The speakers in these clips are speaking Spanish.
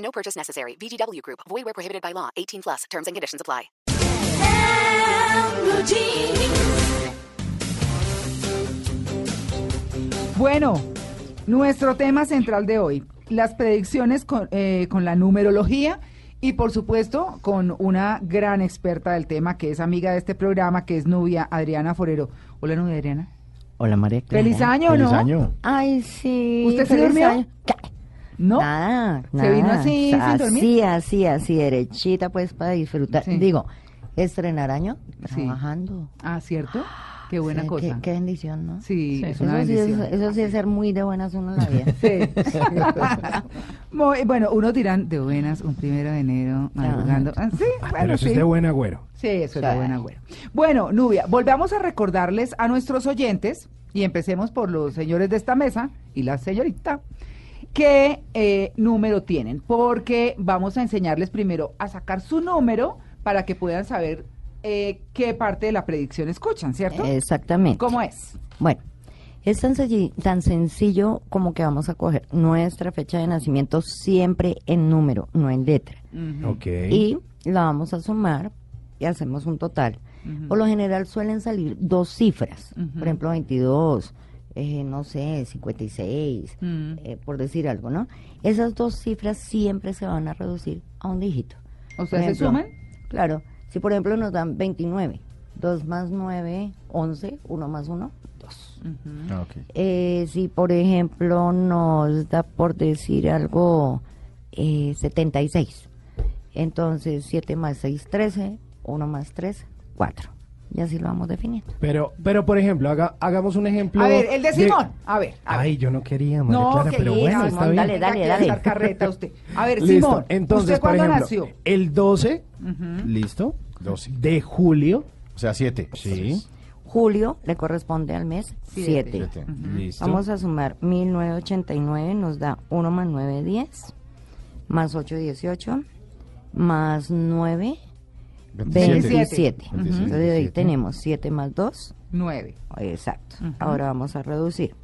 No purchase necessary. VGW Group. Void where prohibited by law. 18 plus. Terms and conditions apply. Bueno, nuestro tema central de hoy, las predicciones con, eh, con la numerología y por supuesto con una gran experta del tema que es amiga de este programa, que es Nubia Adriana Forero. Hola Nubia Adriana. Hola María Clara. Feliz año, ¿no? Feliz año. Ay, sí. ¿Usted se feliz durmió? año. ¿Qué? ¿No? Nada, ¿Se nada. vino así, sin dormir? Así, así, así, derechita, pues, para disfrutar. Sí. Digo, estrenar año Sí. trabajando. Ah, ¿cierto? Qué buena Sí, cosa. Qué, qué bendición, ¿no? Sí, es Eso una sí, es, bendición. eso sí es ser muy de buenas uno en la vida. Sí. Muy- bueno, unos dirán de buenas, un primero de enero, madrugando. Ah, sí, Ah, bueno, pero eso sí. es de buen agüero. Sí, eso es de Sí. buena agüero. Bueno, Nubia, volvamos a recordarles a nuestros oyentes, y empecemos por los señores de esta mesa y la señorita, qué eh, número tienen, porque vamos a enseñarles primero a sacar su número para que puedan saber eh, qué parte de la predicción escuchan, ¿cierto? Exactamente. ¿Cómo es? Bueno, es tan, sencillo como que vamos a coger nuestra fecha de nacimiento siempre en número, no en letra. Ok. y la vamos a sumar y hacemos un total. Por lo general suelen salir dos cifras, por ejemplo 22, eh, no sé, 56, Mm. eh, por decir algo, ¿no? Esas dos cifras siempre se van a reducir a un dígito. O sea, ¿se ejemplo, suman? Claro, si por ejemplo nos dan 29, 2 más 9, 11, 1 más 1, 2. Ujú. Ah, ok. Eh, si por ejemplo nos da por decir algo eh, 76, entonces 7 más 6, 13, 1 más 3, 4. Y así lo vamos definiendo. Pero, pero por ejemplo, haga- hagamos un ejemplo. A ver, el de Simón. A ver. a ver. Ay, yo no quería, María No, Clara, que pero bueno, Simón, está bien. dale, venga dale, dale. echar carreta usted. A ver, Listo. Simón, Entonces, ¿usted por cuándo ejemplo, nació? el 12, Ujú. listo, 12. de julio, O sea, 7. sí, Julio le corresponde al mes Siete. 7. listo. Vamos a sumar 1989, nos da 1 más 9, 10, más 8, 18, más 9, 27. 27. Entonces ahí tenemos 7 más 2, Nueve. exacto. Ujú. Ahora vamos a reducir.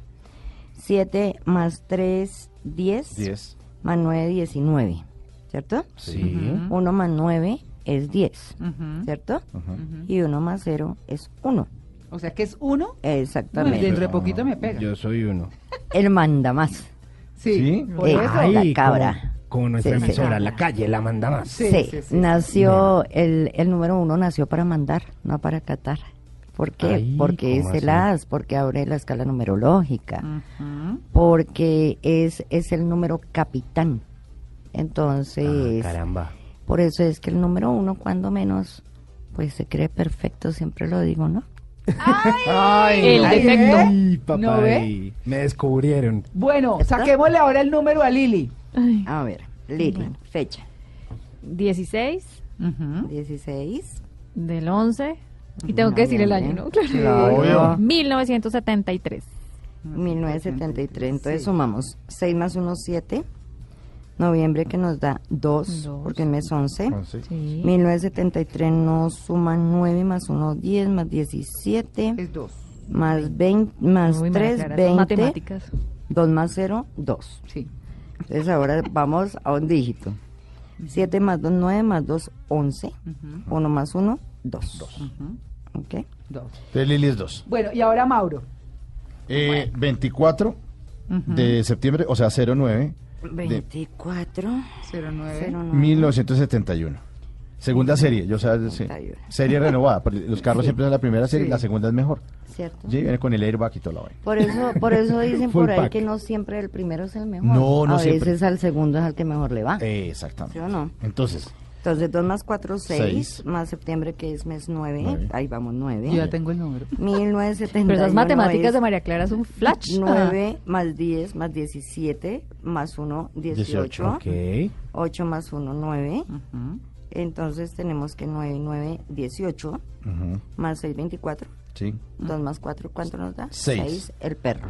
7 más 3, 10, 10. más 9, 19, ¿cierto? Sí. 1 más 9 es 10, Ujú. ¿cierto? Y 1 más 0 es 1. O sea, que es uno. Bueno, Exactamente. dentro de poquito me pega. Yo soy uno. Él manda más. Sí, ¿Sí? por Eh, eso. ay, la cabra. Como, como nuestra Sí, sí. emisora, la calle, la manda más. Sí, Sí, sí, sí. nació, el, el número uno nació para mandar, no para catar. ¿Por qué? Ay, porque es ¿cómo el as, porque abre la escala numerológica, porque es, es el número capitán. Ah, Entonces, caramba. por eso es que el número uno, cuando menos, pues se cree perfecto, siempre lo digo, ¿no? Ay, El ay, defecto. ay, papá, ¿No ve? ay, Me descubrieron. Bueno, saquémosle ahora el número a Lili. A ver, Lili, fecha. 16 Ujú. 16. del 11. Y tengo que decir el año, ¿no? Claro. Claro. 1973. 1973. Entonces sumamos 6 más 1, 7. Noviembre que nos da 2, Dos. porque el mes 11. 11. Sí. 1973 nos suma 9 más 1, 10 más 17. Es dos. Más, 20, más Uy, María 3, Clara, esas 20. Matemáticas. 2 más 0, 2. Sí. Entonces ahora vamos a un dígito. 7 más 2, 9 más 2, 11. 1 más 1, 2. ¿Ok? Dos. Entonces, Lili es 2. Bueno, y ahora Mauro. Eh, 24 de septiembre, o sea, 09 de 24, 09. 09. 1971. Segunda serie, yo sabes, sí. 71. serie renovada. Los carros siempre son la primera serie, Sí. la segunda es mejor. ¿Cierto? Sí, viene con el airbag y todo la vaina. Por eso, por eso dicen por ahí pack. que no siempre el primero es el mejor. No, no A siempre. veces al segundo es al que mejor le va. Eh, exactamente. ¿Sí o no? Entonces, Entonces 2 más 4, 6, Seis. más septiembre que es mes 9, Nueve. ahí vamos 9. Yo ya tengo el número. 1971 Pero esas matemáticas de María Clara son flash. 9 más 10 más 17 más 1, 18. Ok. 8 más 1, 9. Ujú. Entonces tenemos que 9, 9, 18 Ujú, más 6, 24. Sí. 2 más 4, ¿cuánto nos da? Seis. 6, el perro.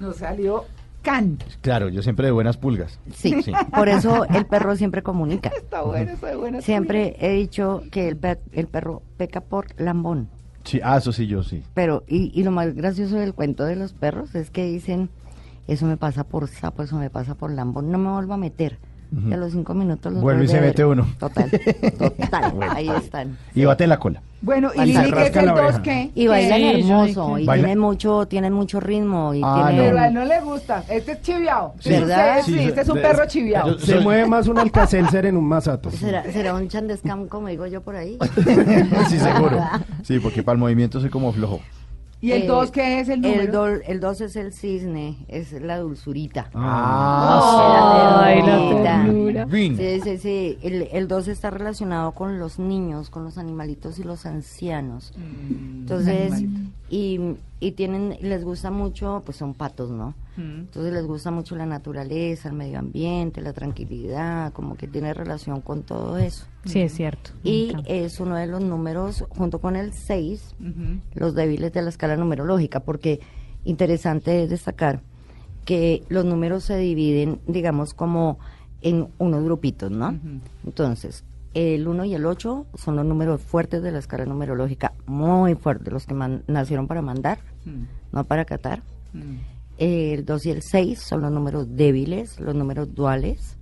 Nos salió can. Claro, yo siempre de buenas pulgas. Sí, por eso el perro siempre comunica. Está bueno, está bueno. Siempre he dicho que el, per- el perro peca por lambón. Sí, ah, eso sí, yo sí. Pero, y, y lo más gracioso del cuento de los perros es que dicen, eso me pasa por sapo, eso me pasa por lambón, no me vuelvo a meter. Y a los cinco minutos los Vuelve y se mete uno. Total, total, ahí están. Y bate la cola. Bueno, y Lili, ¿qué es el la 2 oreja. qué? Y bailan Sí, hermoso, y Baila- tienen mucho, tienen mucho ritmo, y Ah, tienen... Pero a él no le gusta. Este es chiviao. Sí. ¿Verdad? Sí, Sí, este es un de- perro chiviao. yo- Se mueve más un alcacelser en un masato. ¿Será, será un chandescam como digo yo por ahí? sí, seguro. Sí, porque para el movimiento soy como flojo. ¿Y el Eh, 2 qué es el número? El, dol- el dos es el cisne, es la dulzurita. Ah, Ay, la ternurita. Sí, sí, sí. El, el 2 está relacionado con los niños, con los animalitos y los ancianos. Mm, Entonces, y, y tienen, les gusta mucho, pues son patos, ¿no? Mm. Entonces les gusta mucho la naturaleza, el medio ambiente, la tranquilidad, como que tiene relación con todo eso. Sí, es cierto. Y es uno de los números, junto con el 6, Ujú. los débiles de la escala numerológica, porque interesante es destacar que los números se dividen, digamos, como en unos grupitos, ¿no? Entonces, el 1 y el 8 son los números fuertes de la escala numerológica, muy fuertes, los que man- nacieron para mandar, Mm, no para catar. mm. El 2 y el 6 son los números débiles, los números duales.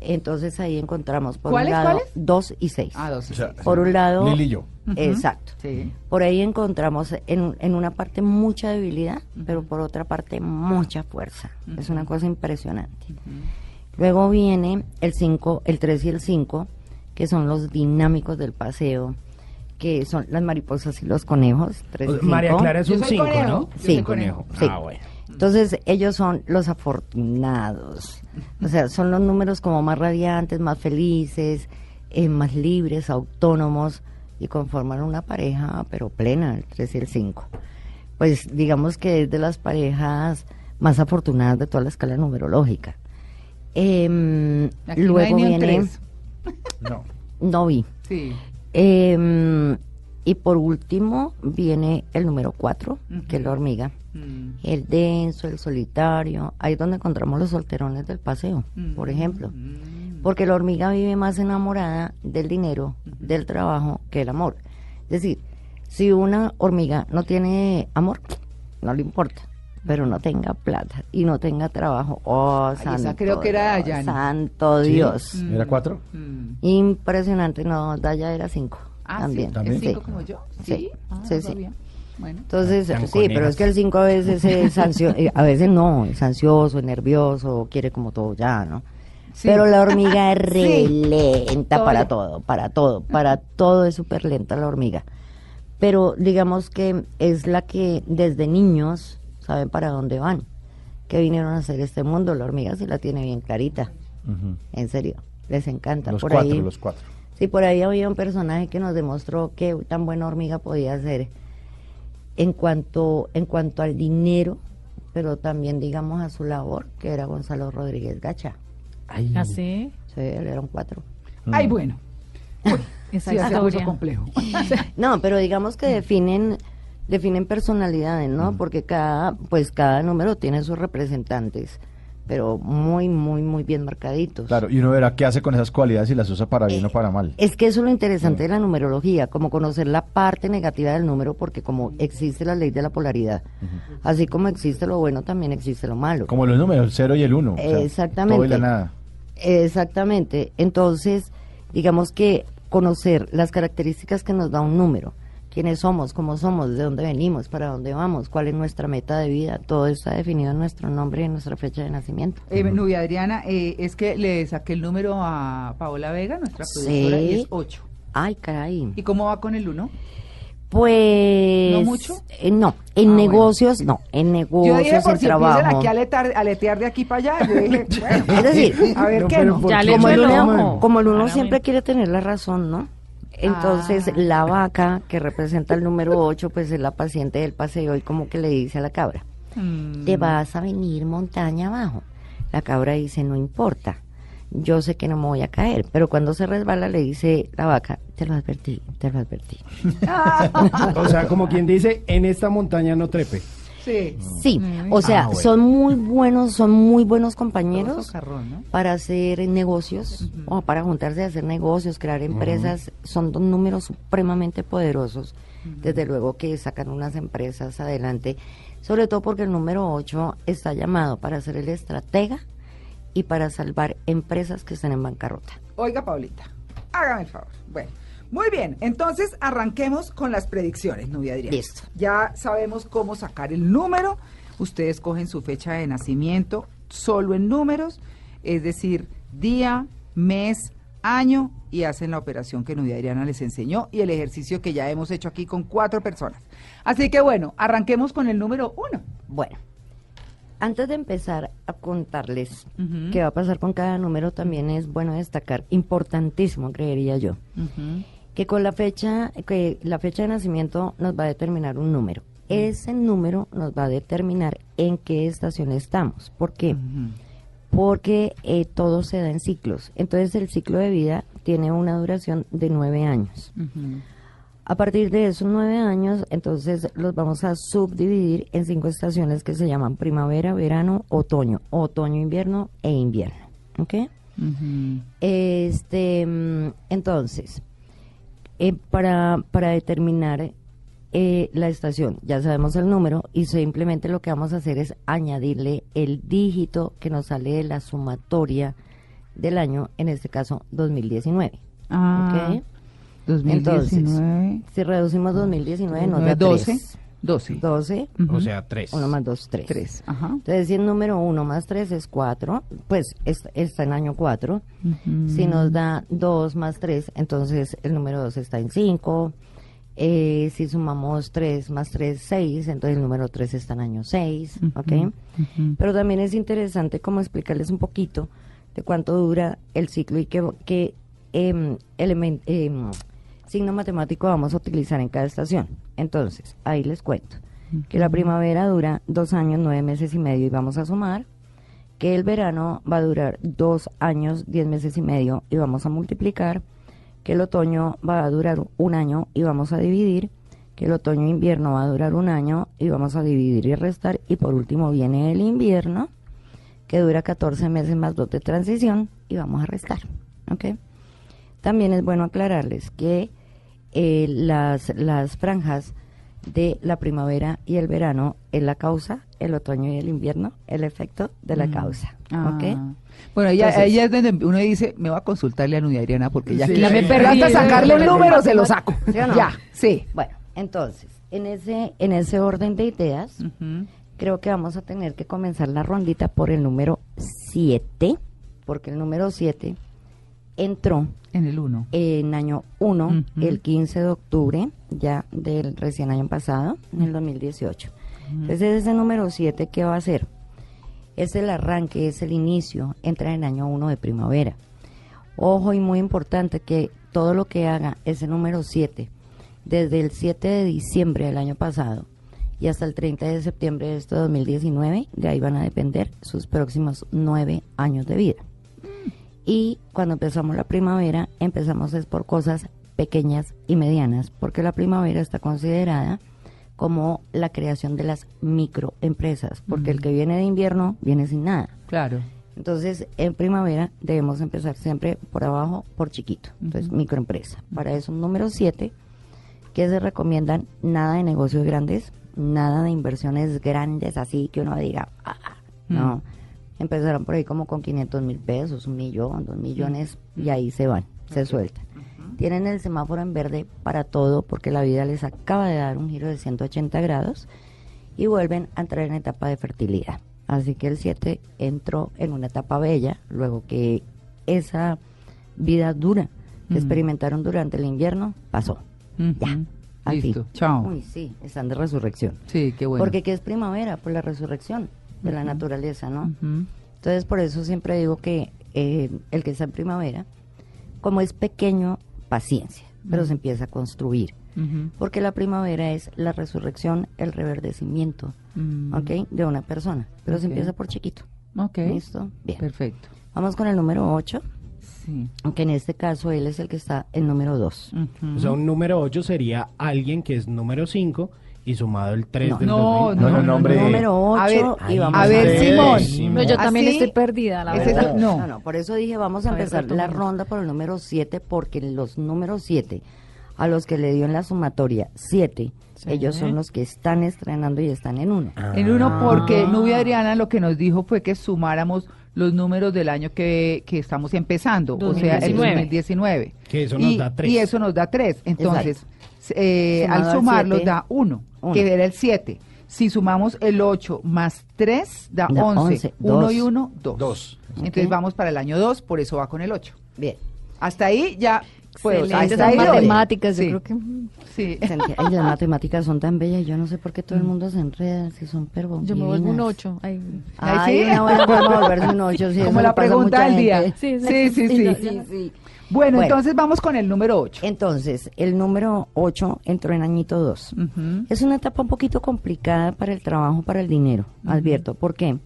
Entonces ahí encontramos por ¿Cuáles, un lado cuáles? 2 y 6. Ah, dos. O sea, Por un lado, Lili y yo. exacto. Sí. Por ahí encontramos en, en una parte mucha debilidad, pero por otra parte mucha fuerza. Es una cosa impresionante. Luego viene el 5, el 3 y el 5, que son los dinámicos del paseo, que son las mariposas y los conejos. tres y María. Clara es un soy 5, conejo. ¿no? Yo Sí. soy conejo. Sí. Ah, bueno. Entonces ellos son los afortunados, o sea, son los números como más radiantes, más felices, eh, más libres, autónomos y conforman una pareja pero plena, el 3 y el 5. Pues digamos que es de las parejas más afortunadas de toda la escala numerológica. Em, Aquí no hay luego un viene. No. no vi. Sí. Em, y por último viene el número 4, que es la hormiga. Mm, El denso, el solitario, ahí es donde encontramos los solterones del paseo, por ejemplo. mm. Porque la hormiga vive más enamorada del dinero, del trabajo, que el amor. Es decir, si una hormiga no tiene amor, no le importa, pero no tenga plata y no tenga trabajo, oh, Ay, esa santo creo que era Dios, santo ¿Sí? Dios. ¿Era cuatro? Mm. Impresionante, no, Daya era cinco. Ah, también. sí. También. ¿Es cinco Sí. como yo? Sí. Sí. Ah, Sí. Bueno. Entonces, sí, pero es que el 5 a veces es ansioso, a veces no, es ansioso, es nervioso, quiere como todo ya, ¿no? Sí. Pero la hormiga es re Sí. lenta Todo para todo, para todo, para todo es súper lenta la hormiga. Pero digamos que es la que desde niños saben para dónde van, que vinieron a hacer este mundo. La hormiga sí la tiene bien clarita, en serio, les encanta. Los por cuatro, ahí, los cuatro. Sí, por ahí había un personaje que nos demostró qué tan buena hormiga podía ser en cuanto, en cuanto al dinero, pero también digamos a su labor, que era Gonzalo Rodríguez Gacha. Ay, ¿Así? Sí, él era un cuatro. Ay, bueno. Esa Sí, complejo. No, pero digamos que definen, definen personalidades, ¿no? Porque cada, pues cada número tiene sus representantes, pero muy, muy, muy bien marcaditos. Claro, y uno verá qué hace con esas cualidades y las usa para bien o para mal. Es que eso es lo interesante de la numerología, como conocer la parte negativa del número, porque como existe la ley de la polaridad, así como existe lo bueno, también existe lo malo. Como los números, el cero y el uno. o sea, Exactamente. Todo y la nada. Exactamente. Entonces, digamos que conocer las características que nos da un número, quiénes somos, cómo somos, de dónde venimos, para dónde vamos, cuál es nuestra meta de vida, todo está definido en nuestro nombre y en nuestra fecha de nacimiento. Eh, Nubia Adriana, eh, es que le saqué el número a Paola Vega, nuestra productora, Sí. y es 8. Ay, caray. ¿Y cómo va con el 1? Pues... ¿No mucho? eh, no, en Ah, bueno. negocios, no, en Yo negocios, dije por en si trabajo. aquí a aletar- aletear de aquí para allá. Yo dije, bueno, Es decir, a ver No, qué no. como el uno, como el uno siempre quiere tener la razón, ¿no? Entonces Ah. la vaca que representa el número 8, pues es la paciente del paseo y como que le dice a la cabra, Mm. te vas a venir montaña abajo. La cabra dice, no importa, yo sé que no me voy a caer, pero cuando se resbala le dice la vaca, te lo advertí, te lo advertí. O sea, como quien dice, en esta montaña no trepe. Sí. Sí, o sea, Ah, bueno. son muy buenos, son muy buenos compañeros. socarrón, ¿no? para hacer negocios o para juntarse a hacer negocios, crear empresas, son dos números supremamente poderosos. Desde luego que sacan unas empresas adelante, sobre todo porque el número 8 está llamado para ser el estratega y para salvar empresas que están en bancarrota. Oiga, Paulita, hágame el favor. Bueno, muy bien. Entonces, arranquemos con las predicciones, novia Adriana. Listo. Ya sabemos cómo sacar el número. Ustedes cogen su fecha de nacimiento solo en números, es decir, día, mes, año, y hacen la operación que Nubia Adriana les enseñó y el ejercicio que ya hemos hecho aquí con cuatro personas. Así que bueno, arranquemos con el número uno. Bueno, antes de empezar a contarles qué va a pasar con cada número, también es bueno destacar, importantísimo, creería yo, que con la fecha, que la fecha de nacimiento nos va a determinar un número. Ese número nos va a determinar en qué estación estamos. ¿Por qué? Porque eh, todo se da en ciclos. Entonces el ciclo de vida tiene una duración de nueve años. A partir de esos nueve años, entonces los vamos a subdividir en cinco estaciones que se llaman primavera, verano, otoño, otoño, invierno e invierno. ¿Ok? Este, mm, entonces, eh, para, para determinar eh, la estación, ya sabemos el número y simplemente lo que vamos a hacer es añadirle el dígito que nos sale de la sumatoria del año, en este caso 2019. Ah, ¿Ok? 2019. Si reducimos 2019 nos da 12. 3. 12. 12, O sea, tres. 1 más 2, 3. 3. Ajá. Entonces, si el número 1 más 3 es 4, pues es- está en año 4. Si nos da 2 más 3, entonces el número 2 está en 5. Eh, si sumamos 3 más 3, 6, entonces el número 3 está en año 6. ¿ok? Pero también es interesante como explicarles un poquito de cuánto dura el ciclo y qué, qué em, elemen- em, signo matemático vamos a utilizar en cada estación. Entonces, ahí les cuento que la primavera dura dos años, nueve meses y medio y vamos a sumar, que el verano va a durar dos años, diez meses y medio y vamos a multiplicar, que el otoño va a durar un año y vamos a dividir, que el otoño e invierno va a durar un año y vamos a dividir y restar y por último viene el invierno que dura 14 meses más dos de transición y vamos a restar. ¿ok? También es bueno aclararles que eh, las, las franjas de la primavera y el verano es la causa, el otoño y el invierno, el efecto de la causa. ¿ok? Ah. Bueno, ella, Entonces- ella es donde uno dice, me va a consultarle a Nudia Adriana porque ya Sí, sí, me perdí hasta sacarle el número, se lo saco. ¿Sí o no? Ya, sí. Bueno, entonces, en ese, en ese orden de ideas, creo que vamos a tener que comenzar la rondita por el número 7, porque el número 7 entró En el 1. en año 1, Ujú. el 15 de octubre, ya del recién año pasado, en el 2018. Entonces, ese número 7, ¿qué va a hacer? Es el arranque, es el inicio, entra en año 1 de primavera. Ojo y muy importante que todo lo que haga ese número 7, desde el 7 de diciembre del año pasado y hasta el 30 de septiembre de este 2019, de ahí van a depender sus próximos nueve años de vida. Y cuando empezamos la primavera, empezamos es por cosas pequeñas y medianas, porque la primavera está considerada como la creación de las microempresas, porque el que viene de invierno viene sin nada. Claro. Entonces, en primavera debemos empezar siempre por abajo, por chiquito. Entonces, microempresa. Para eso, número 7, que se recomiendan nada de negocios grandes, nada de inversiones grandes, así que uno diga, "Ah, ah", no. Empezaron por ahí como con 500 mil pesos, un millón, dos millones, y ahí se van, se sueltan. Tienen el semáforo en verde para todo, porque la vida les acaba de dar un giro de 180 grados y vuelven a entrar en etapa de fertilidad. Así que el 7 entró en una etapa bella, luego que esa vida dura que experimentaron durante el invierno pasó. Ya. Así. Listo, chao. Uy, sí, están de resurrección. Sí, qué bueno. Porque ¿qué es primavera? Pues la resurrección de la naturaleza, ¿no? Ujú. Entonces, por eso siempre digo que eh, el que está en primavera, como es pequeño, paciencia, pero se empieza a construir. Porque la primavera es la resurrección, el reverdecimiento, Mm. ¿ok? De una persona. Pero se Ok. empieza por chiquito. Ok. ¿Listo? Bien. Perfecto. Vamos con el número 8, Sí. aunque en este caso él es el que está en número 2. Ujú. O sea, un número 8 sería alguien que es número 5 y sumado el 3 No. del No, 2000. No, no, no, hombre. Número A ver, 8 y vamos a ver, Ay, Simón. Simón. No, yo también Así- estoy perdida, la verdad. es- no. No, no, por eso dije vamos a A ver, empezar la retomemos. ronda por el número 7 porque los números 7 a los que le dio en la sumatoria 7, Sí. ellos son los que están estrenando y están en uno. En uno, porque Ah. Nubia Adriana lo que nos dijo fue que sumáramos los números del año que, que estamos empezando, o sea, el 2019. 2019. Que eso nos y, da tres. Y eso nos da tres. Entonces, eh, al sumarlos siete, da uno, uno. que era el 7. Si sumamos el 8 más 3, da Da 11. once, 1 dos. y 1, 2. Dos. Entonces Ok. vamos para el año 2, por eso va con el 8. Bien. Hasta ahí ya puedo. Excelente, ahí matemáticas, yo Sí, creo que... Sí. Ay, las matemáticas son tan bellas, yo no sé por qué todo el mundo se enreda, si son pervo. Yo me vuelvo un divinas. 8. Ay. Ay, sí. forma de volverse un 8. Sí, Como la pregunta del día. Sí, Sí, sí, sí. no, Sí, sí. Bueno, Bueno. entonces vamos con el número 8. Entonces, el número 8 entró en añito 2. Es una etapa un poquito complicada para el trabajo, para el dinero, advierto. ¿Por qué?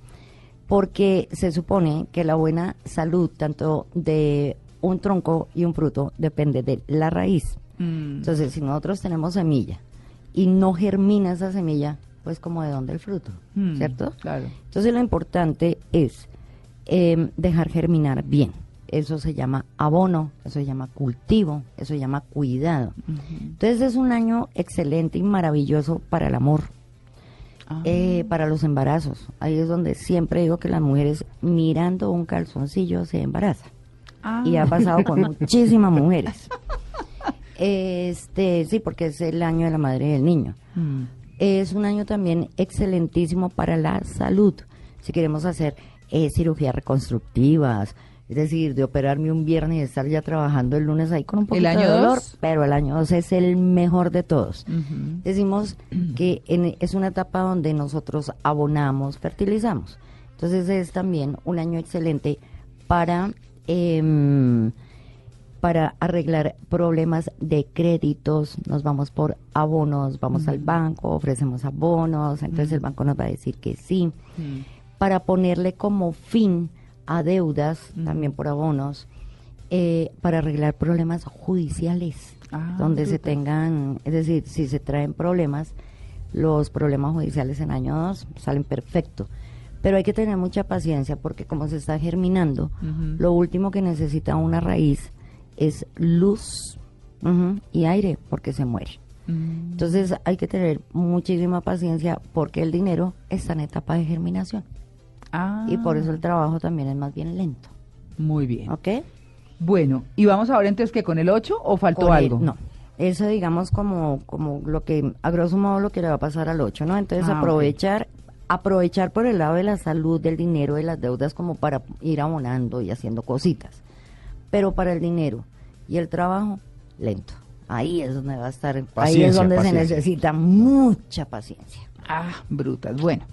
Porque se supone que la buena salud, tanto de un tronco y un fruto, depende de la raíz. Mm. Entonces, si nosotros tenemos semilla y no germina esa semilla, pues como de dónde el fruto, Mm, ¿cierto? Claro. Entonces lo importante es eh, dejar germinar bien. Eso se llama abono, eso se llama cultivo, eso se llama cuidado. Entonces es un año excelente y maravilloso para el amor, Ah. eh, para los embarazos. Ahí es donde siempre digo que las mujeres mirando un calzoncillo se embarazan. Ah. Y ha pasado con muchísimas mujeres. Este, sí, porque es el año de la madre y del niño. Mm. Es un año también excelentísimo para la salud. Si queremos hacer eh, cirugías reconstructivas, es decir, de operarme un viernes y estar ya trabajando el lunes ahí con un poquito de dolor, dos? pero el año 2 es el mejor de todos. Decimos que en- es una etapa donde nosotros abonamos, fertilizamos. Entonces es también un año excelente para em, para arreglar problemas de créditos, nos vamos por abonos, vamos al banco, ofrecemos abonos, entonces el banco nos va a decir que sí. Para ponerle como fin a deudas, también por abonos, eh, para arreglar problemas judiciales, Ah, donde se tengan, es decir, si se traen problemas, los problemas judiciales en año 2 salen perfecto. Pero hay que tener mucha paciencia porque como se está germinando, Ujú. lo último que necesita una raíz es luz ujú, y aire porque se muere. Mm. Entonces hay que tener muchísima paciencia porque el dinero está en etapa de germinación Ah, y por eso el trabajo también es más bien lento. Muy bien. ¿Ok? Bueno, ¿y vamos ahora entonces que con el 8 o faltó Con el- algo? no. Eso digamos como, como lo que, a grosso modo lo que le va a pasar al 8, ¿no? Entonces Ah, aprovechar, aprovechar por el lado de la salud, del dinero, de las deudas como para ir abonando y haciendo cositas. Pero para el dinero y el trabajo, lento. Ahí es donde va a estar, ahí es donde paciencia. se necesita mucha paciencia. Ah, brutas. Bueno,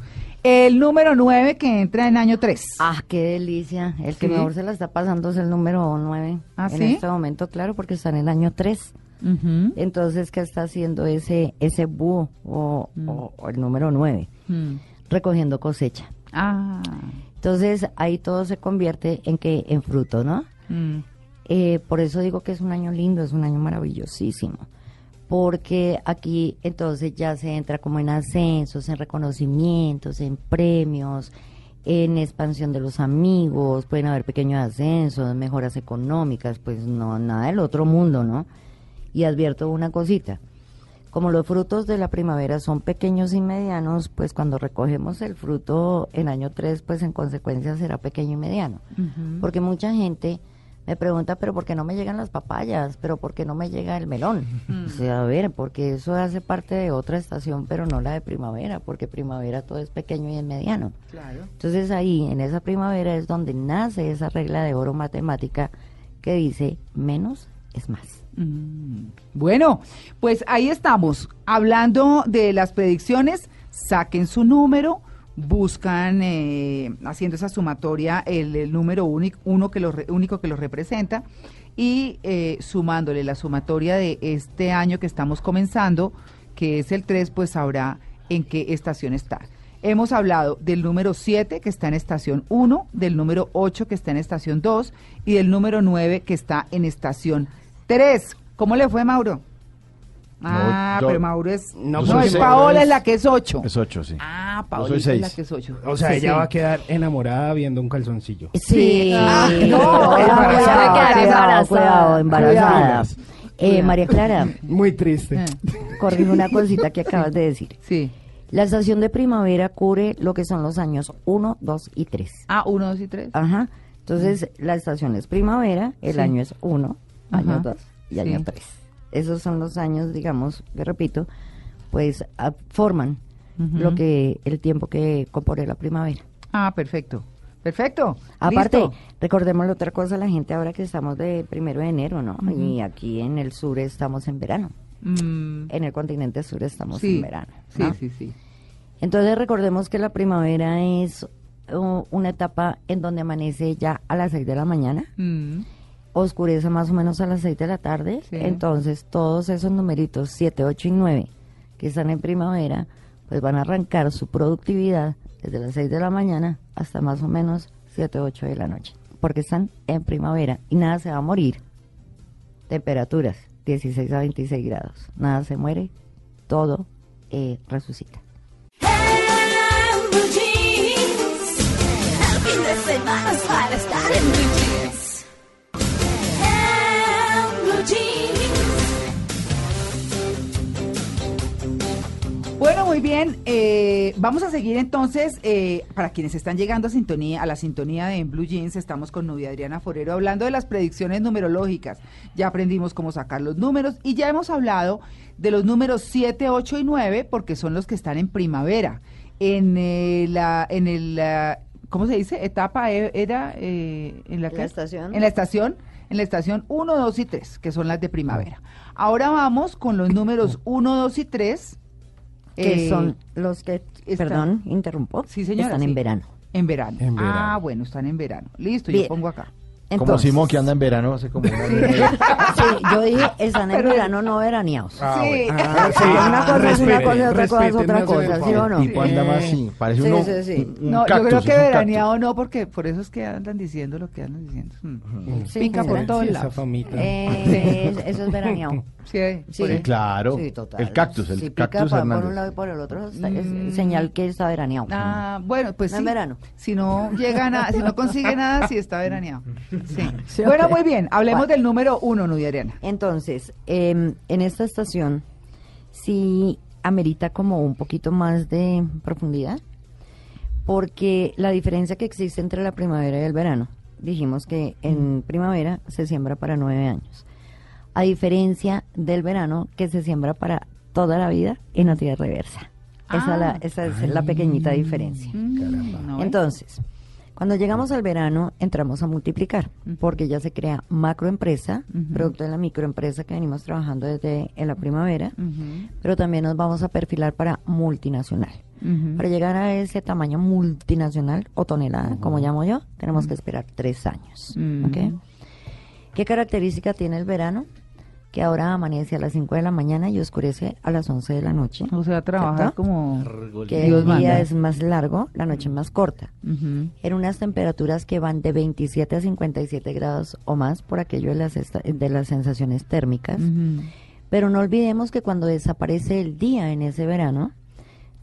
el número 9 que entra en año 3. Ah, qué delicia. El que Sí. mejor se la está pasando es el número 9 ¿Ah, en sí? este momento, claro, porque está en el año 3. Ujú. Entonces, ¿qué está haciendo ese ese búho o, Mm. o- o el número 9? Mm. Recogiendo cosecha. Ah. Entonces, ahí todo se convierte en que en fruto, ¿no? Mm. Eh, por eso digo que es un año lindo, es un año maravillosísimo. Porque aquí entonces ya se entra como en ascensos, en reconocimientos, en premios, en expansión de los amigos, pueden haber pequeños ascensos, mejoras económicas, pues no, nada del otro mundo, ¿no? Y advierto una cosita, como los frutos de la primavera son pequeños y medianos, pues cuando recogemos el fruto en año 3, pues en consecuencia será pequeño y mediano. Porque mucha gente me pregunta, pero ¿por qué no me llegan las papayas? ¿Pero por qué no me llega el melón? O sea, a ver, porque eso hace parte de otra estación, pero no la de primavera, porque primavera todo es pequeño y es mediano. Claro. Entonces ahí, en esa primavera, es donde nace esa regla de oro matemática que dice menos es más. Mm, Bueno, pues ahí estamos, hablando de las predicciones, saquen su número, buscan, eh, haciendo esa sumatoria, el, número único, uno que lo único que representa, y eh, sumándole la sumatoria de este año que estamos comenzando, que es el 3, pues sabrá en qué estación está. Hemos hablado del número 7 que está en estación 1, del número 8 que está en estación 2 y del número 9 que está en estación 3. ¿Cómo le fue, Mauro? Ah, yo- pero Mauro es... No, No, soy es seis. Paola es la que es 8. Es ocho, sí. Ah, Paola soy es la seis. que es 8. O sea, ella va a quedar enamorada viendo un calzoncillo. Sí, Ah, no, embarazada. cuidado, Embarazada. cuidado, embarazada. Cuidado. Eh. María Clara, Muy triste. Eh, corrige una cosita que acabas de decir. Sí. La estación de primavera cubre lo que son los años 1, 2 y 3. Ah, 1, 2 y 3. Ajá. Entonces, la estación es primavera, el Sí. año es 1, año Ajá. 2 y Sí. año 3. Esos son los años, digamos, que repito, pues ah, forman lo que el tiempo que compone la primavera. Ah, perfecto. Perfecto. Aparte, Listo. recordemos otra cosa, la gente ahora que estamos de primero de enero, ¿no? Y aquí en el sur estamos en verano. Mm, En el continente sur estamos sí, en verano. Sí, sí, sí. Entonces recordemos que la primavera es uh, una etapa en donde amanece ya a las 6 de la mañana, Mm, oscurece más o menos a las 6 de la tarde, Sí. entonces todos esos numeritos 7, 8 y 9 que están en primavera, pues van a arrancar su productividad desde las 6 de la mañana hasta más o menos 7, 8 de la noche, porque están en primavera y nada se va a morir. Temperaturas 16 a 26 grados, nada se muere, todo eh, resucita. Bueno, muy bien. eh, vamos a seguir entonces, eh, para quienes están llegando a sintonía, a la sintonía de En Blue Jeans, estamos con Nubia Adriana Forero hablando de las predicciones numerológicas. Ya aprendimos cómo sacar los números y ya hemos hablado de los números 7, 8 y 9, porque son los que están en primavera. En eh, la, en el, ¿cómo se dice? Etapa e- era eh, en la, La estación. En la estación, en la estación 1, 2 y 3, que son las de primavera. Ahora vamos con los números 1, 2 y 3. Que eh, son los que, está- perdón, interrumpo, Sí, señora, están sí. en verano. En verano. En verano. Ah, bueno, están en verano. Listo, Bien. yo pongo acá. Como Entonces, Simón que anda en verano hace como un año y medio. Sí, yo dije, están en verano no veraneados. Ah, Sí. bueno. Ah, Sí, una cosa es una cosa y otra cosa es otra cosa, ¿sí o no? El tipo anda más así, parece Sí, uno, sí, sí. un no, yo creo que veraneado no, porque por eso es que andan diciendo lo que andan diciendo. Mm. Sí, Pica por todos Sí, esa lados. famita. Eh, es- eso es veraneado. Sí, eh, Sí, Sí, claro. Sí, total. El cactus, el Si pica cactus por, por un lado y por el otro, es Mm. señal que está veraneado. Ah, bueno, pues No sí. en verano. Si no llega nada, si no consigue nada, sí está veraneado. Sí. Sí, bueno, muy bien. Hablemos Bueno. del número uno, Nudia Ariana. Entonces, em, en esta estación sí amerita como un poquito más de profundidad, porque la diferencia que existe entre la primavera y el verano, dijimos que en primavera se siembra para nueve años, a diferencia del verano que se siembra para toda la vida en la tierra reversa. Esa, Ah. la- esa es la pequeñita diferencia. Mm, no, eh. Entonces, cuando llegamos al verano, entramos a multiplicar, porque ya se crea macroempresa, producto de la microempresa que venimos trabajando desde en la primavera, pero también nos vamos a perfilar para multinacional. Para llegar a ese tamaño multinacional o tonelada, como llamo yo, tenemos que esperar tres años. Mm. ¿ok? ¿Qué característica tiene el verano? Que ahora amanece a las 5 de la mañana y oscurece a las 11 de la noche. O sea, trabajar ¿Cierto? como Que Dios el día manda. es más largo, la noche más corta. En unas temperaturas que van de 27 a 57 grados o más por aquello de las, esta- de las sensaciones térmicas. Pero no olvidemos que cuando desaparece el día en ese verano,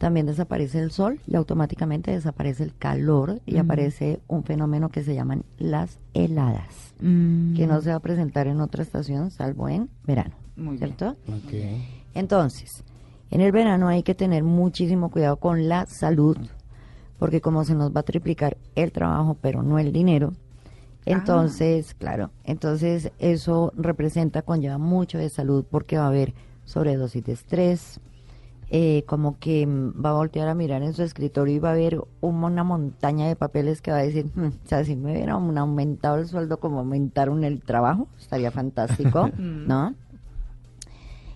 también desaparece el sol y automáticamente desaparece el calor y Ujú. aparece un fenómeno que se llaman las heladas, Mm. que no se va a presentar en otra estación salvo en verano. Muy bien. ¿Cierto? Ok. Entonces, en el verano hay que tener muchísimo cuidado con la salud, porque como se nos va a triplicar el trabajo, pero no el dinero, entonces, claro, entonces eso representa, conlleva mucho de salud, porque va a haber sobredosis de estrés, eh, como que mm, va a voltear a mirar en su escritorio y va a ver un- una montaña de papeles que va a decir, "Hmm, o sea, si me hubiera un aumentado el sueldo como aumentaron el trabajo, estaría fantástico, ¿no?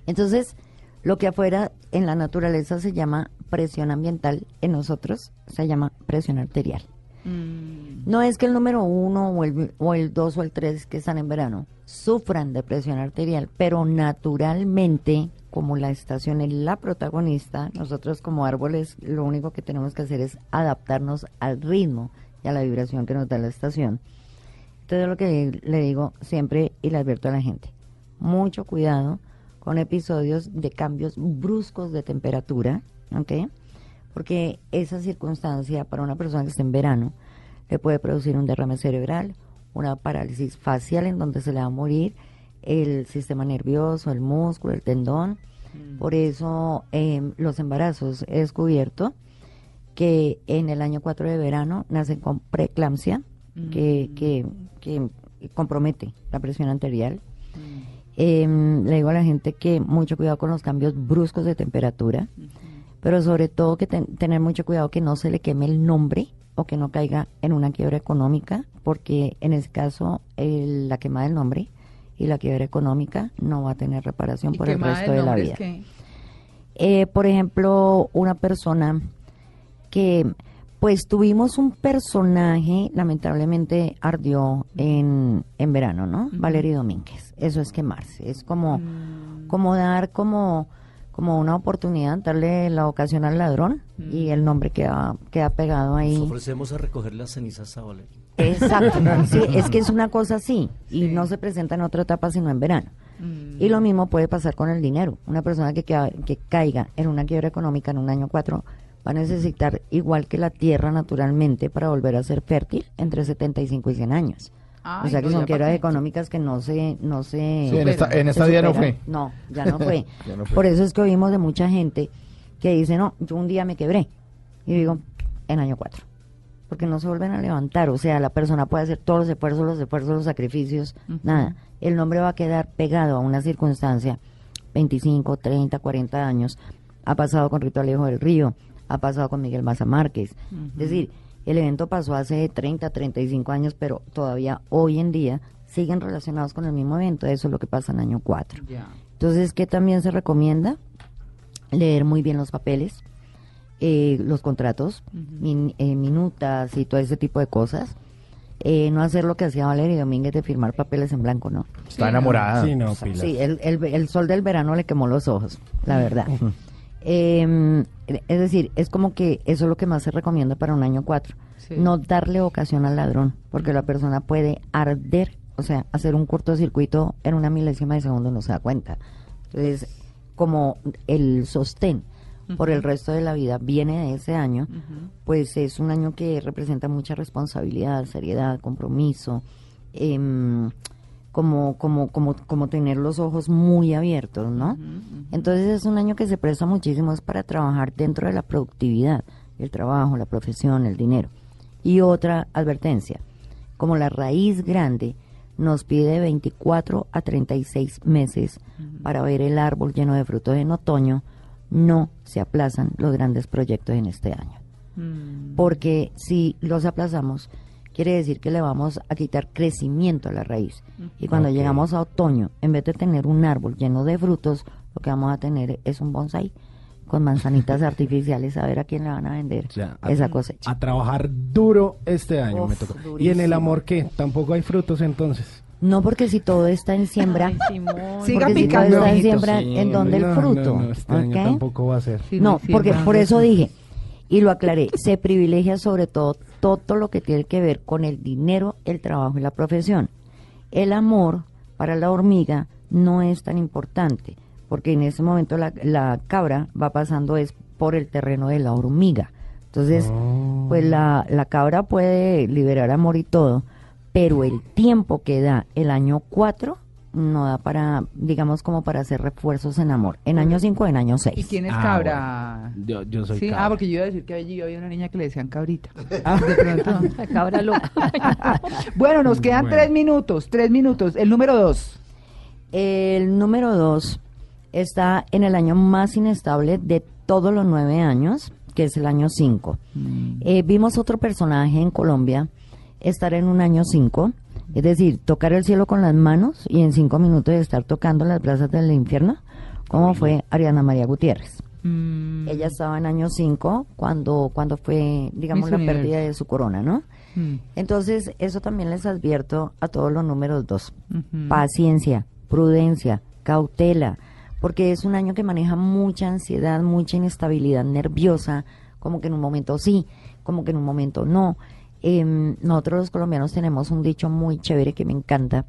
Entonces, lo que afuera en la naturaleza se llama presión ambiental, en nosotros se llama presión arterial. No es que el número uno o el, o el dos o el tres que están en verano sufran de presión arterial, pero naturalmente, como la estación es la protagonista, nosotros como árboles lo único que tenemos que hacer es adaptarnos al ritmo y a la vibración que nos da la estación. Entonces lo que le digo siempre y le advierto a la gente, mucho cuidado con episodios de cambios bruscos de temperatura, ¿ok? Porque esa circunstancia para una persona que está en verano le puede producir un derrame cerebral, una parálisis facial en donde se le va a morir el sistema nervioso, el músculo, el tendón. Por eso em, los embarazos he descubierto que en el año 4 de verano nacen con preeclampsia, que, que, que compromete la presión arterial. Em, le digo a la gente que mucho cuidado con los cambios bruscos de temperatura, pero sobre todo que ten- tener mucho cuidado que no se le queme el nombre o que no caiga en una quiebra económica, porque en ese caso el- la quema del nombre y la quiebra económica no va a tener reparación ¿Y por el resto de la vida. Eh, por ejemplo, una persona que, pues tuvimos un personaje, lamentablemente ardió en, en verano, ¿no? Valerio Domínguez. Eso es quemarse. Es como, Mm. como dar como, como una oportunidad, darle la ocasión al ladrón y el nombre queda, queda pegado ahí. Nos ofrecemos a recoger las cenizas a Valeria. Exacto, sí, es que es una cosa así y no se presenta en otra etapa sino en verano. Y lo mismo puede pasar con el dinero. Una persona que, ca- que caiga en una quiebra económica en un año 4 va a necesitar, igual que la tierra naturalmente, para volver a ser fértil entre 75 y 100 años. Ay, o sea que son quiebras económicas que no se... No se Sí, en esta, en se esta vida no fue. No, ya no fue. Ya no fue. Por eso es que oímos de mucha gente que dice, no, yo un día me quebré. Y digo, en año 4. Porque no se vuelven a levantar. O sea, la persona puede hacer todos los esfuerzos, los esfuerzos, los sacrificios, nada. El nombre va a quedar pegado a una circunstancia, 25, 30, 40 años. Ha pasado con Rito Alejo del Río, ha pasado con Miguel Maza Márquez. Es decir, el evento pasó hace 30, 35 años, pero todavía hoy en día siguen relacionados con el mismo evento. Eso es lo que pasa en año 4. Ya. Entonces, ¿qué también se recomienda? Leer muy bien los papeles, eh, los contratos, min- eh, minutas y todo ese tipo de cosas. Eh, no hacer lo que hacía Valeria Domínguez de firmar papeles en blanco, ¿no? Está enamorada. Sí, no, Pilar. Sí, el, el- el sol del verano le quemó los ojos, la verdad. Eh, es decir, es como que eso es lo que más se recomienda para un año 4. Sí. No darle ocasión al ladrón, porque la persona puede arder, o sea, hacer un cortocircuito en una milésima de segundo y no se da cuenta. Entonces, como el sostén por el resto de la vida viene de ese año, pues es un año que representa mucha responsabilidad, seriedad, compromiso, em, como, como, como, como tener los ojos muy abiertos, ¿no? Entonces es un año que se presta muchísimo es para trabajar dentro de la productividad, el trabajo, la profesión, el dinero. Y otra advertencia, como la raíz grande nos pide 24 a 36 meses para ver el árbol lleno de frutos en otoño, no se aplazan los grandes proyectos en este año. Porque si los aplazamos, quiere decir que le vamos a quitar crecimiento a la raíz. Y cuando llegamos a otoño, en vez de tener un árbol lleno de frutos, lo que vamos a tener es un bonsai con manzanitas artificiales, a ver a quién le van a vender a- esa cosecha. A trabajar duro este año Uf, me tocó. ¿Y en el amor qué? ¿Tampoco hay frutos entonces? No porque si todo está en siembra, Ay. Siga si todo está en siembra, Sí, ¿en dónde no, el fruto? no, este tampoco va a ser. Sí, No, porque por eso dije, y lo aclaré, se privilegia sobre todo todo lo que tiene que ver con el dinero, el trabajo y la profesión. El amor para la hormiga no es tan importante, porque en ese momento la, la cabra va pasando es por el terreno de la hormiga. Entonces, Oh. pues la, la cabra puede liberar amor y todo, pero el tiempo que da el año 4 no da para, digamos, como para hacer refuerzos en amor. En año 5, en año 6. ¿Y quién es Ah, cabra? Yo, yo soy Sí, cabra. ah, porque yo iba a decir que allí había una niña que le decían cabrita. Ah, de pronto. La cabra loca. bueno, nos quedan Bueno. tres minutos, tres minutos. El número dos. El número 2 está en el año más inestable de todos los nueve años, que es el año 5. Eh, vimos otro personaje en Colombia estar en un año 5, es decir, tocar el cielo con las manos y en cinco minutos estar tocando las plazas del infierno, como fue Ariana María Gutiérrez. Mm, Ella estaba en año 5 cuando, cuando fue, digamos, la Universo. pérdida de su corona, ¿no? mm, Entonces, eso también les advierto a todos los números dos. Paciencia, prudencia, cautela, porque es un año que maneja mucha ansiedad, mucha inestabilidad nerviosa, como que en un momento sí, como que en un momento no. Em, nosotros los colombianos tenemos un dicho muy chévere que me encanta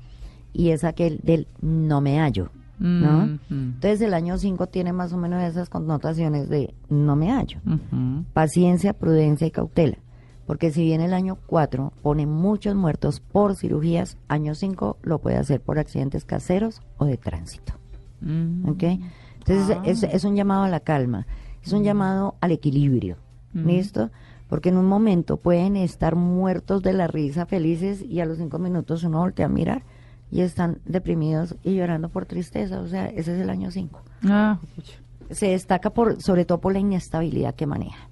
y es aquel del no me hallo, ¿no? Mm, mm, Entonces el año 5 tiene más o menos esas connotaciones de no me hallo. ujú. Paciencia, prudencia y cautela. Porque si bien el año 4 pone muchos muertos por cirugías, año 5 lo puede hacer por accidentes caseros o de tránsito. Mm. ¿Ok? Entonces Ah. es, es un llamado a la calma, es un llamado al equilibrio. ¿Listo? Porque en un momento pueden estar muertos de la risa, felices, y a los cinco minutos uno voltea a mirar y están deprimidos y llorando por tristeza. O sea, ese es el año 5. Ah. Se destaca por, sobre todo por la inestabilidad que maneja.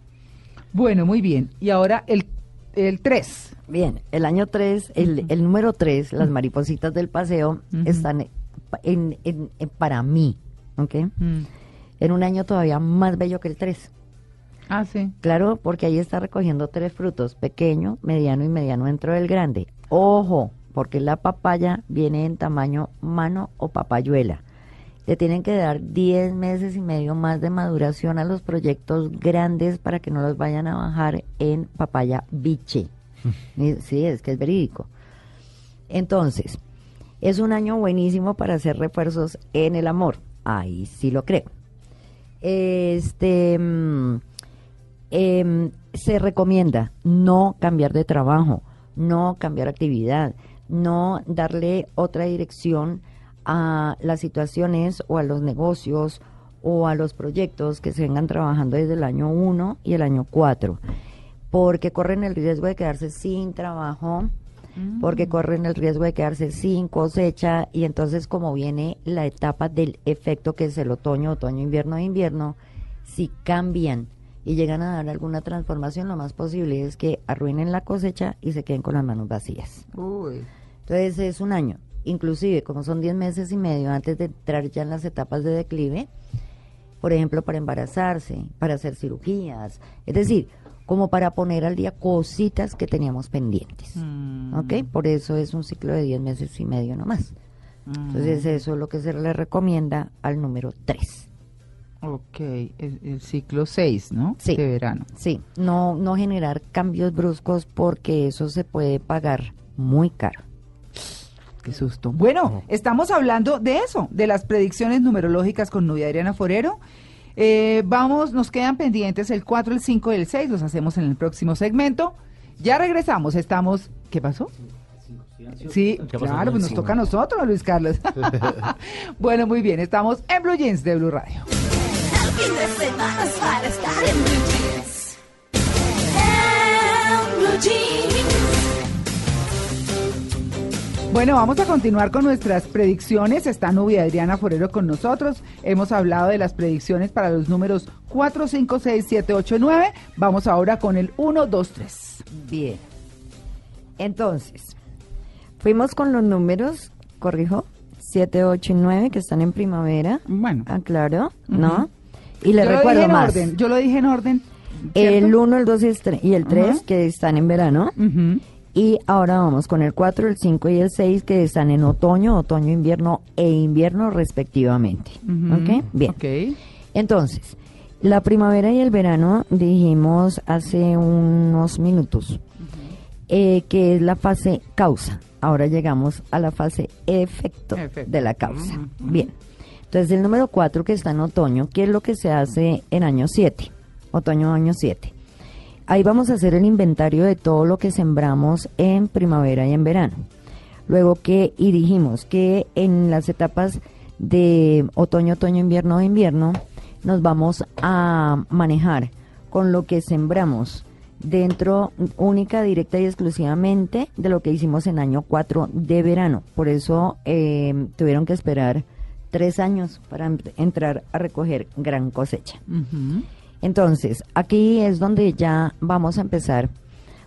Bueno, muy bien. Y ahora el, el 3. Bien, el año 3, el, el número 3, las maripositas del paseo, están en, en- en- para mí, ¿ok? Mm. En un año todavía más bello que el 3. Ah, sí. Claro, porque ahí está recogiendo tres frutos, pequeño, mediano y mediano dentro del grande. Ojo, porque la papaya viene en tamaño mano o papayuela. Le tienen que dar 10 meses y medio más de maduración a los proyectos grandes para que no los vayan a bajar en papaya biche. Sí, es que es verídico. Entonces, es un año buenísimo para hacer refuerzos en el amor. Ahí sí lo creo. Este mm, em, se recomienda no cambiar de trabajo, no cambiar actividad, no darle otra dirección a las situaciones o a los negocios o a los proyectos que se vengan trabajando desde el año 1 y el año 4, porque corren el riesgo de quedarse sin trabajo, porque corren el riesgo de quedarse sin cosecha y entonces como viene la etapa del efecto que es el otoño, otoño, invierno, invierno, si cambian y llegan a dar alguna transformación, lo más posible es que arruinen la cosecha y se queden con las manos vacías. Uy. Entonces es un año, inclusive como son 10 meses y medio antes de entrar ya en las etapas de declive, por ejemplo, para embarazarse, para hacer cirugías, es decir, como para poner al día cositas que teníamos pendientes. Mm. ¿Ok? Por eso es un ciclo de 10 meses y medio nomás. Entonces eso es lo que se le recomienda al número 3. Ok, el, el ciclo 6, ¿no? Sí. De verano. Sí, no, no generar cambios bruscos porque eso se puede pagar muy caro. Qué susto. Bueno, estamos hablando de eso, de las predicciones numerológicas con Nubia Adriana Forero. Eh, vamos, nos quedan pendientes el 4, el 5 y el 6, los hacemos en el próximo segmento. Ya regresamos, estamos... ¿Qué pasó? Sí, ¿Qué pasó claro, pues nos toca a nosotros, Luis Carlos. bueno, muy bien, estamos en Blue Jeans de Blue Radio. El fin de semana es para estar en Blue Jeans. En Blue Jeans. Bueno, vamos a continuar con nuestras predicciones. Está Nubia Adriana Forero con nosotros. Hemos hablado de las predicciones para los números 4, 5, 6, 7, 8, 9. Vamos ahora con el 1, 2, 3. Bien. Entonces, fuimos con los números, corrijo, 7, 8 y 9 que están en primavera. Bueno, Ah, claro, ¿no? Y le recuerdo dije en más. orden. Yo lo dije en orden. El ¿cierto? 1, el 2 y el tre- y el 3 Ajá. que están en verano. Ujú. Y ahora vamos con el 4, el 5 y el 6 que están en otoño, otoño, invierno e invierno respectivamente. Ujú. ¿Ok? Bien. Ok. Entonces, la primavera y el verano dijimos hace unos minutos eh, que es la fase causa. Ahora llegamos a la fase efecto, Efecto. de la causa. Bien. Entonces, el número 4 que está en otoño, ¿qué es lo que se hace en año 7? Otoño, año 7. Ahí vamos a hacer el inventario de todo lo que sembramos en primavera y en verano. Luego que, y dijimos que en las etapas de otoño, otoño, invierno, invierno, nos vamos a manejar con lo que sembramos dentro única, directa y exclusivamente de lo que hicimos en año 4 de verano. Por eso eh, tuvieron que esperar tres años para em- entrar a recoger gran cosecha. Entonces, aquí es donde ya vamos a empezar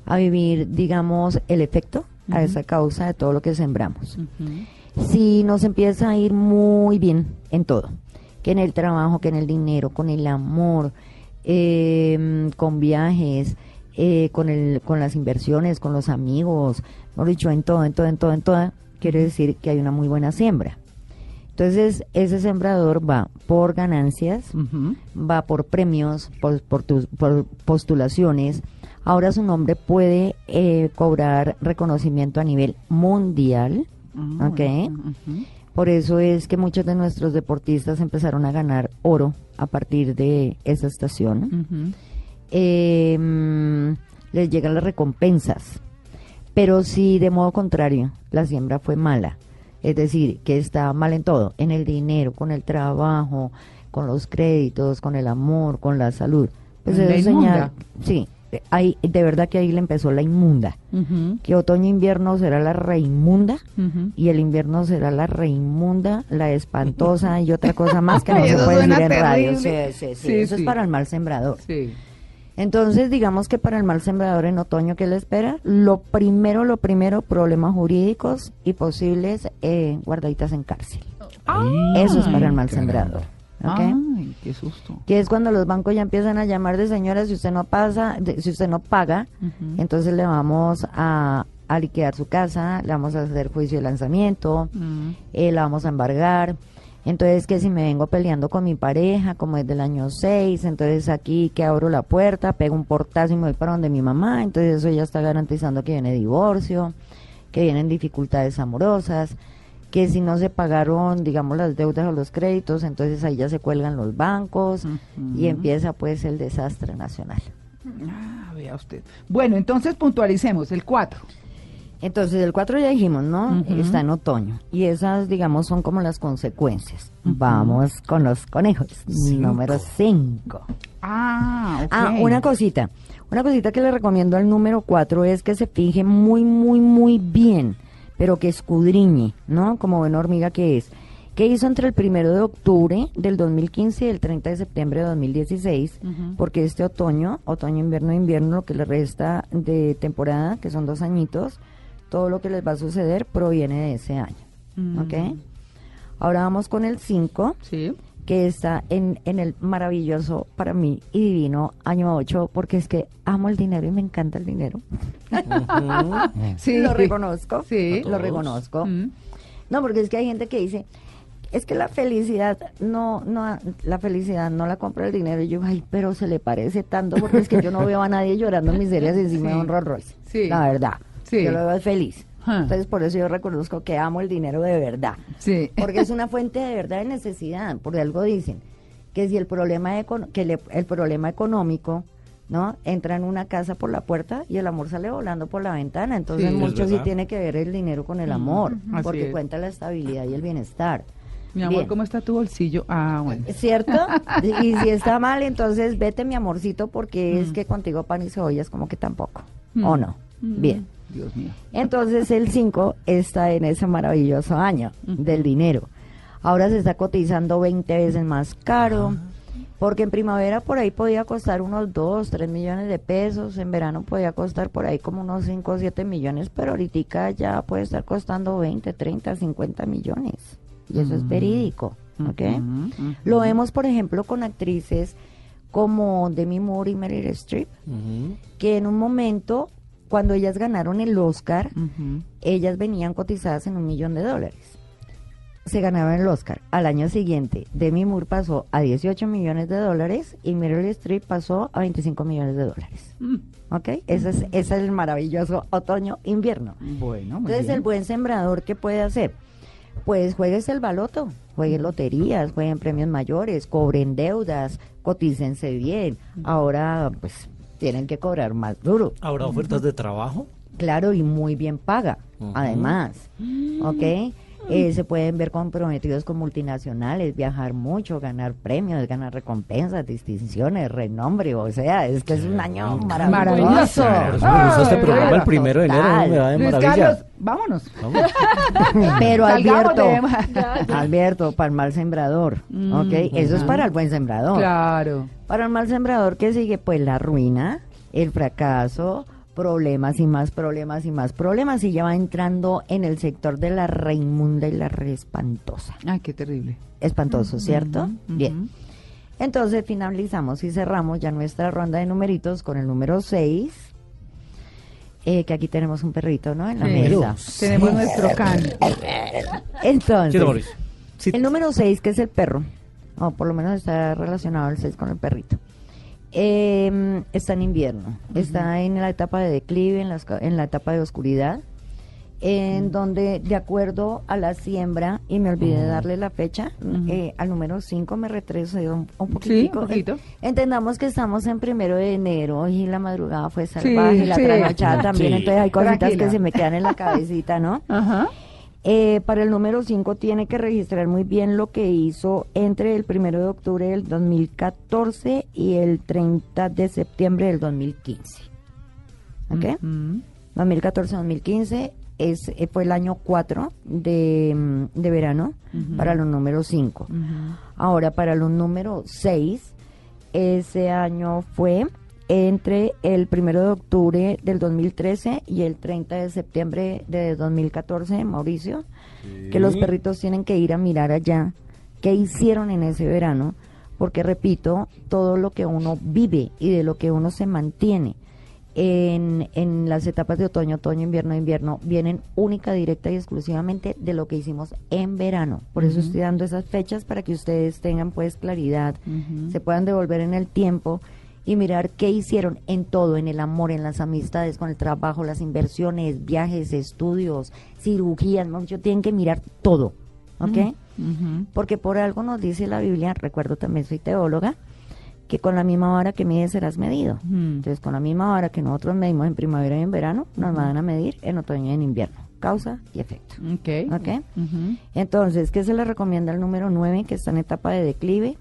a vivir, digamos, el efecto a esa causa de todo lo que sembramos. Si nos empieza a ir muy bien en todo, que en el trabajo, que en el dinero, con el amor, eh, con viajes, eh, con, el, con las inversiones, con los amigos, mejor dicho, en todo, en todo, en todo, en todo, quiere decir que hay una muy buena siembra. Entonces, ese sembrador va por ganancias, va por premios, por, por, tus- por postulaciones. Ahora su nombre puede eh, cobrar reconocimiento a nivel mundial. Ujú. Por eso es que muchos de nuestros deportistas empezaron a ganar oro a partir de esa estación. Eh, les llegan las recompensas. Pero si de modo contrario la siembra fue mala, es decir, que está mal en todo, en el dinero, con el trabajo, con los créditos, con el amor, con la salud, pues La eso sí, ahí, de verdad que ahí le empezó la inmunda, que otoño-invierno será la reimunda Ujú. y el invierno será la reimunda, la espantosa y otra cosa más que no se puede decir en radio. Sí, sí, sí, eso es para el mal sembrador. Sí. Entonces, digamos que para el mal sembrador en otoño, ¿qué le espera? Lo primero, lo primero, problemas jurídicos y posibles eh, guardaditas en cárcel. Eso es para el mal sembrador. Ay, qué susto. Que es cuando los bancos ya empiezan a llamar de señora, si usted no pasa, de- si usted no paga, entonces le vamos a, a liquidar su casa, le vamos a hacer juicio de lanzamiento, Mm. eh, la vamos a embargar. Entonces, que si me vengo peleando con mi pareja, como es del año 6, entonces aquí que abro la puerta, pego un portazo y me voy para donde mi mamá, entonces eso ya está garantizando que viene divorcio, que vienen dificultades amorosas, que si no se pagaron, digamos, las deudas o los créditos, entonces ahí ya se cuelgan los bancos y empieza pues el desastre nacional. Ah, vea usted. Bueno, entonces puntualicemos el 4. Entonces, el 4 ya dijimos, ¿no? Está en otoño. Y esas, digamos, son como las consecuencias. Vamos con los conejos. Número 5. Ah. Ah, una cosita. Una cosita que le recomiendo al número 4 es que se fije muy, muy, muy bien, pero que escudriñe, ¿no? Como buena hormiga que es. ¿Qué hizo entre el primero de octubre del 2015 y el 30 de septiembre de 2016? Ujú. Porque este otoño, otoño, invierno, invierno, lo que le resta de temporada, que son dos añitos, todo lo que les va a suceder proviene de ese año. Mm. ¿Ok? Ahora vamos con el 5 Sí. que está en, en el maravilloso para mí y divino año 8, porque es que amo el dinero y me encanta el dinero. Sí. Lo reconozco. Sí. Lo reconozco. Mm. No, porque es que hay gente que dice, es que la felicidad no, no, la felicidad no la compra el dinero. Y yo, ay, pero se le parece tanto, porque es que yo no veo a nadie llorando miserias encima Sí. de un Rolls Royce. Sí. La verdad. Sí. Yo lo veo feliz. Ah. Entonces, por eso yo reconozco que amo el dinero de verdad. Sí. Porque es una fuente de verdad de necesidad. Por algo dicen que si el problema, econo- que le- el problema económico ¿no? entra en una casa por la puerta y el amor sale volando por la ventana. Entonces, Sí. Mucho sí tiene que ver el dinero con el amor, porque cuenta la estabilidad y el bienestar. Mi amor, Bien. ¿cómo está tu bolsillo? Ah, bueno. ¿Es ¿Cierto? y si está mal, entonces vete, mi amorcito, porque es que contigo pan y cebollas como que tampoco. Mm. ¿O no? Bien. Dios mío. Entonces el 5 está en ese maravilloso año del dinero. Ahora se está cotizando 20 veces más caro, porque en primavera por ahí podía costar unos 2, 3 millones de pesos, en verano podía costar por ahí como unos 5 o 7 millones, pero ahorita ya puede estar costando 20, 30, 50 millones. Y eso es verídico, ¿ok? Ujú, ujú. Lo vemos, por ejemplo, con actrices como Demi Moore y Meryl Streep, que en un momento, cuando ellas ganaron el Oscar, ellas venían cotizadas en un millón de dólares. Se ganaban el Oscar. Al año siguiente, Demi Moore pasó a 18 millones de dólares y Meryl Streep pasó a 25 millones de dólares. Mm. ¿Ok? Ese es, ese es el maravilloso otoño-invierno. Bueno, muy Entonces, bien. el buen sembrador, ¿qué puede hacer? Pues juegues el baloto, jueguen loterías, jueguen premios mayores, cobren deudas, cotícense bien. Ahora, pues, tienen que cobrar más duro. ¿Habrá ofertas de trabajo? Claro, y muy bien paga, además. ¿Ok? Eh, se pueden ver comprometidos con multinacionales, viajar mucho, ganar premios, ganar recompensas, distinciones, renombre. O sea, es que es un año maravilloso. Maravilloso. Gusta este Ay, programa el primero de enero, me va de Luis maravilla. Carlos, vámonos. Pero Alberto, Alberto, para el mal sembrador, ¿ok? Eso es para el buen sembrador. Claro. Para el mal sembrador, ¿qué sigue? Pues la ruina, el fracaso, problemas y más problemas y más problemas. Y ya va entrando en el sector de la reimunda y la re espantosa. Ay, qué terrible. Espantoso, ¿cierto? Bien. Entonces finalizamos y cerramos ya nuestra ronda de numeritos con el número 6. que aquí tenemos un perrito, ¿no? En la Sí. mesa. Tenemos nuestro can. Entonces, el número 6, que es el perro, o por lo menos está relacionado el 6 con el perrito, eh, está en invierno, está en la etapa de declive, en, ca- en la etapa de oscuridad, en donde de acuerdo a la siembra, y me olvidé darle la fecha, eh, al número 5 me retrocedió un, un poquitico. un poquito. Entendamos que estamos en primero de enero y la madrugada fue salvaje, la sí. trasnochada también, Sí. entonces hay cositas Tranquila. que se me quedan en la cabecita, ¿no? Ajá. Eh, para el número 5 tiene que registrar muy bien lo que hizo entre el 1 de octubre del 2014 y el 30 de septiembre del 2015. ¿Ok? Mm. 2014-2015 es, eh, fue el año 4 de, mm, de verano para los números 5. Ahora, para los números 6, ese año fue entre el 1 de octubre del 2013 y el 30 de septiembre de 2014, Mauricio, que los perritos tienen que ir a mirar allá qué hicieron en ese verano, porque repito, todo lo que uno vive y de lo que uno se mantiene en, en las etapas de otoño, otoño, invierno, invierno, vienen única, directa y exclusivamente de lo que hicimos en verano. Por eso estoy dando esas fechas para que ustedes tengan pues claridad, se puedan devolver en el tiempo y mirar qué hicieron en todo, en el amor, en las amistades, con el trabajo, las inversiones, viajes, estudios, cirugías, mucho tienen que mirar todo, ¿ok? Ujú. Porque por algo nos dice la Biblia, recuerdo también soy teóloga, que con la misma vara que mides serás medido. Ujú. Entonces, con la misma vara que nosotros medimos en primavera y en verano, nos van a medir en otoño y en invierno. Causa y efecto. Ok. ¿Ok? Ujú. Entonces, ¿qué se le recomienda al número 9, que está en etapa de declive?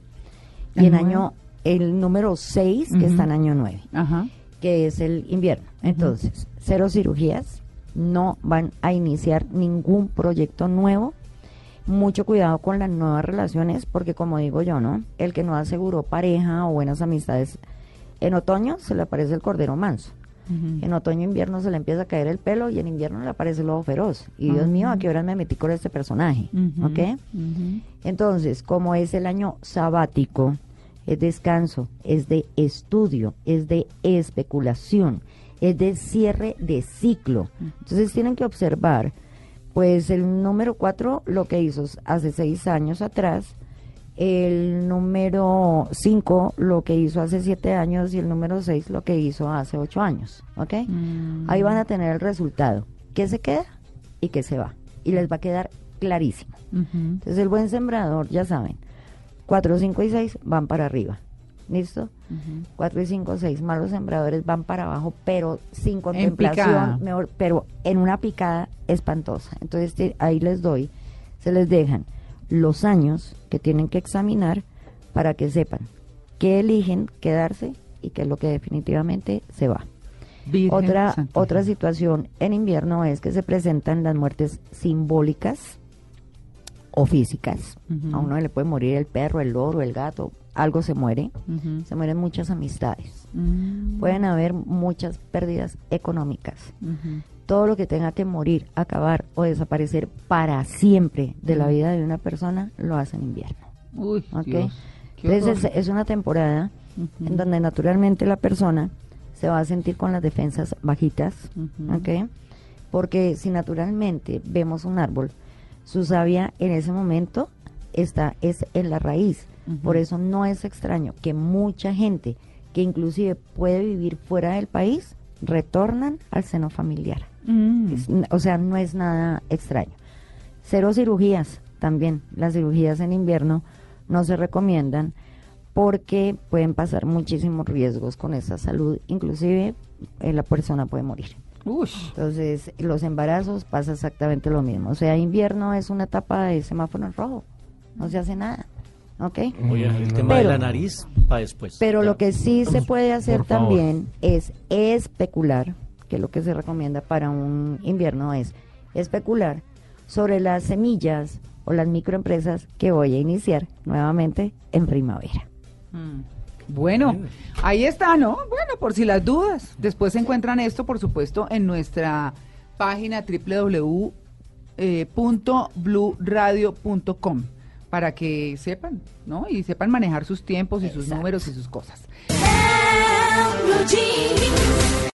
Y ¿El en año, el número 6, que está en año 9, Ajá. que es el invierno. Entonces, cero cirugías, no van a iniciar ningún proyecto nuevo. Mucho cuidado con las nuevas relaciones, porque como digo yo, ¿no? El que no aseguró pareja o buenas amistades, en otoño se le aparece el cordero manso. En otoño e invierno se le empieza a caer el pelo y en invierno le aparece el lobo feroz. Y Dios mío, ¿a qué hora me metí con este personaje? ¿Ok? Entonces, como es el año sabático, es descanso, es de estudio, es de especulación, es de cierre de ciclo. Entonces tienen que observar, pues el número 4 lo que hizo hace seis años atrás, el número 5 lo que hizo hace siete años y el número 6 lo que hizo hace ocho años. ¿Ok? Mm. Ahí van a tener el resultado, qué se queda y qué se va. Y les va a quedar clarísimo. Entonces el buen sembrador, ya saben, 4, 5 y 6 van para arriba. ¿Listo? Ujú. 4 y 5, 6 malos sembradores van para abajo, pero sin contemplación, mejor, pero en una picada espantosa. Entonces te- ahí les doy, se les dejan los años que tienen que examinar para que sepan qué eligen quedarse y qué es lo que definitivamente se va. Virgen Otra, otra situación en invierno es que se presentan las muertes simbólicas o físicas. A uno le puede morir el perro, el loro, el gato, algo se muere. Se mueren muchas amistades. Mm. Pueden haber muchas pérdidas económicas. Todo lo que tenga que morir, acabar o desaparecer para siempre de la vida de una persona lo hace en invierno. Uy, ¿ok? Dios, qué Entonces es, es una temporada en donde naturalmente la persona se va a sentir con las defensas bajitas, Ujú. ¿ok? Porque si naturalmente vemos un árbol, su savia en ese momento está es en la raíz. Por eso no es extraño que mucha gente que inclusive puede vivir fuera del país retornan al seno familiar. Mm. Es- o sea, no es nada extraño. Cero cirugías también. Las cirugías en invierno no se recomiendan porque pueden pasar muchísimos riesgos con esa salud. Inclusive eh, la persona puede morir. Uy. Entonces, los embarazos pasa exactamente lo mismo. O sea, invierno es una etapa de semáforo en rojo. No se hace nada. ¿Ok? Oye, el tema Pero- de la nariz para después. Pero Ya. lo que sí se puede hacer Por favor. también es especular, que lo que se recomienda para un invierno es especular sobre las semillas o las microempresas que voy a iniciar nuevamente en primavera. Mm. Bueno, ahí está, ¿no? Bueno, por si las dudas. Después se encuentran esto, por supuesto, en nuestra página www.bluradio.com para que sepan, ¿no? Y sepan manejar sus tiempos y sus números y sus cosas. Blue Jeans.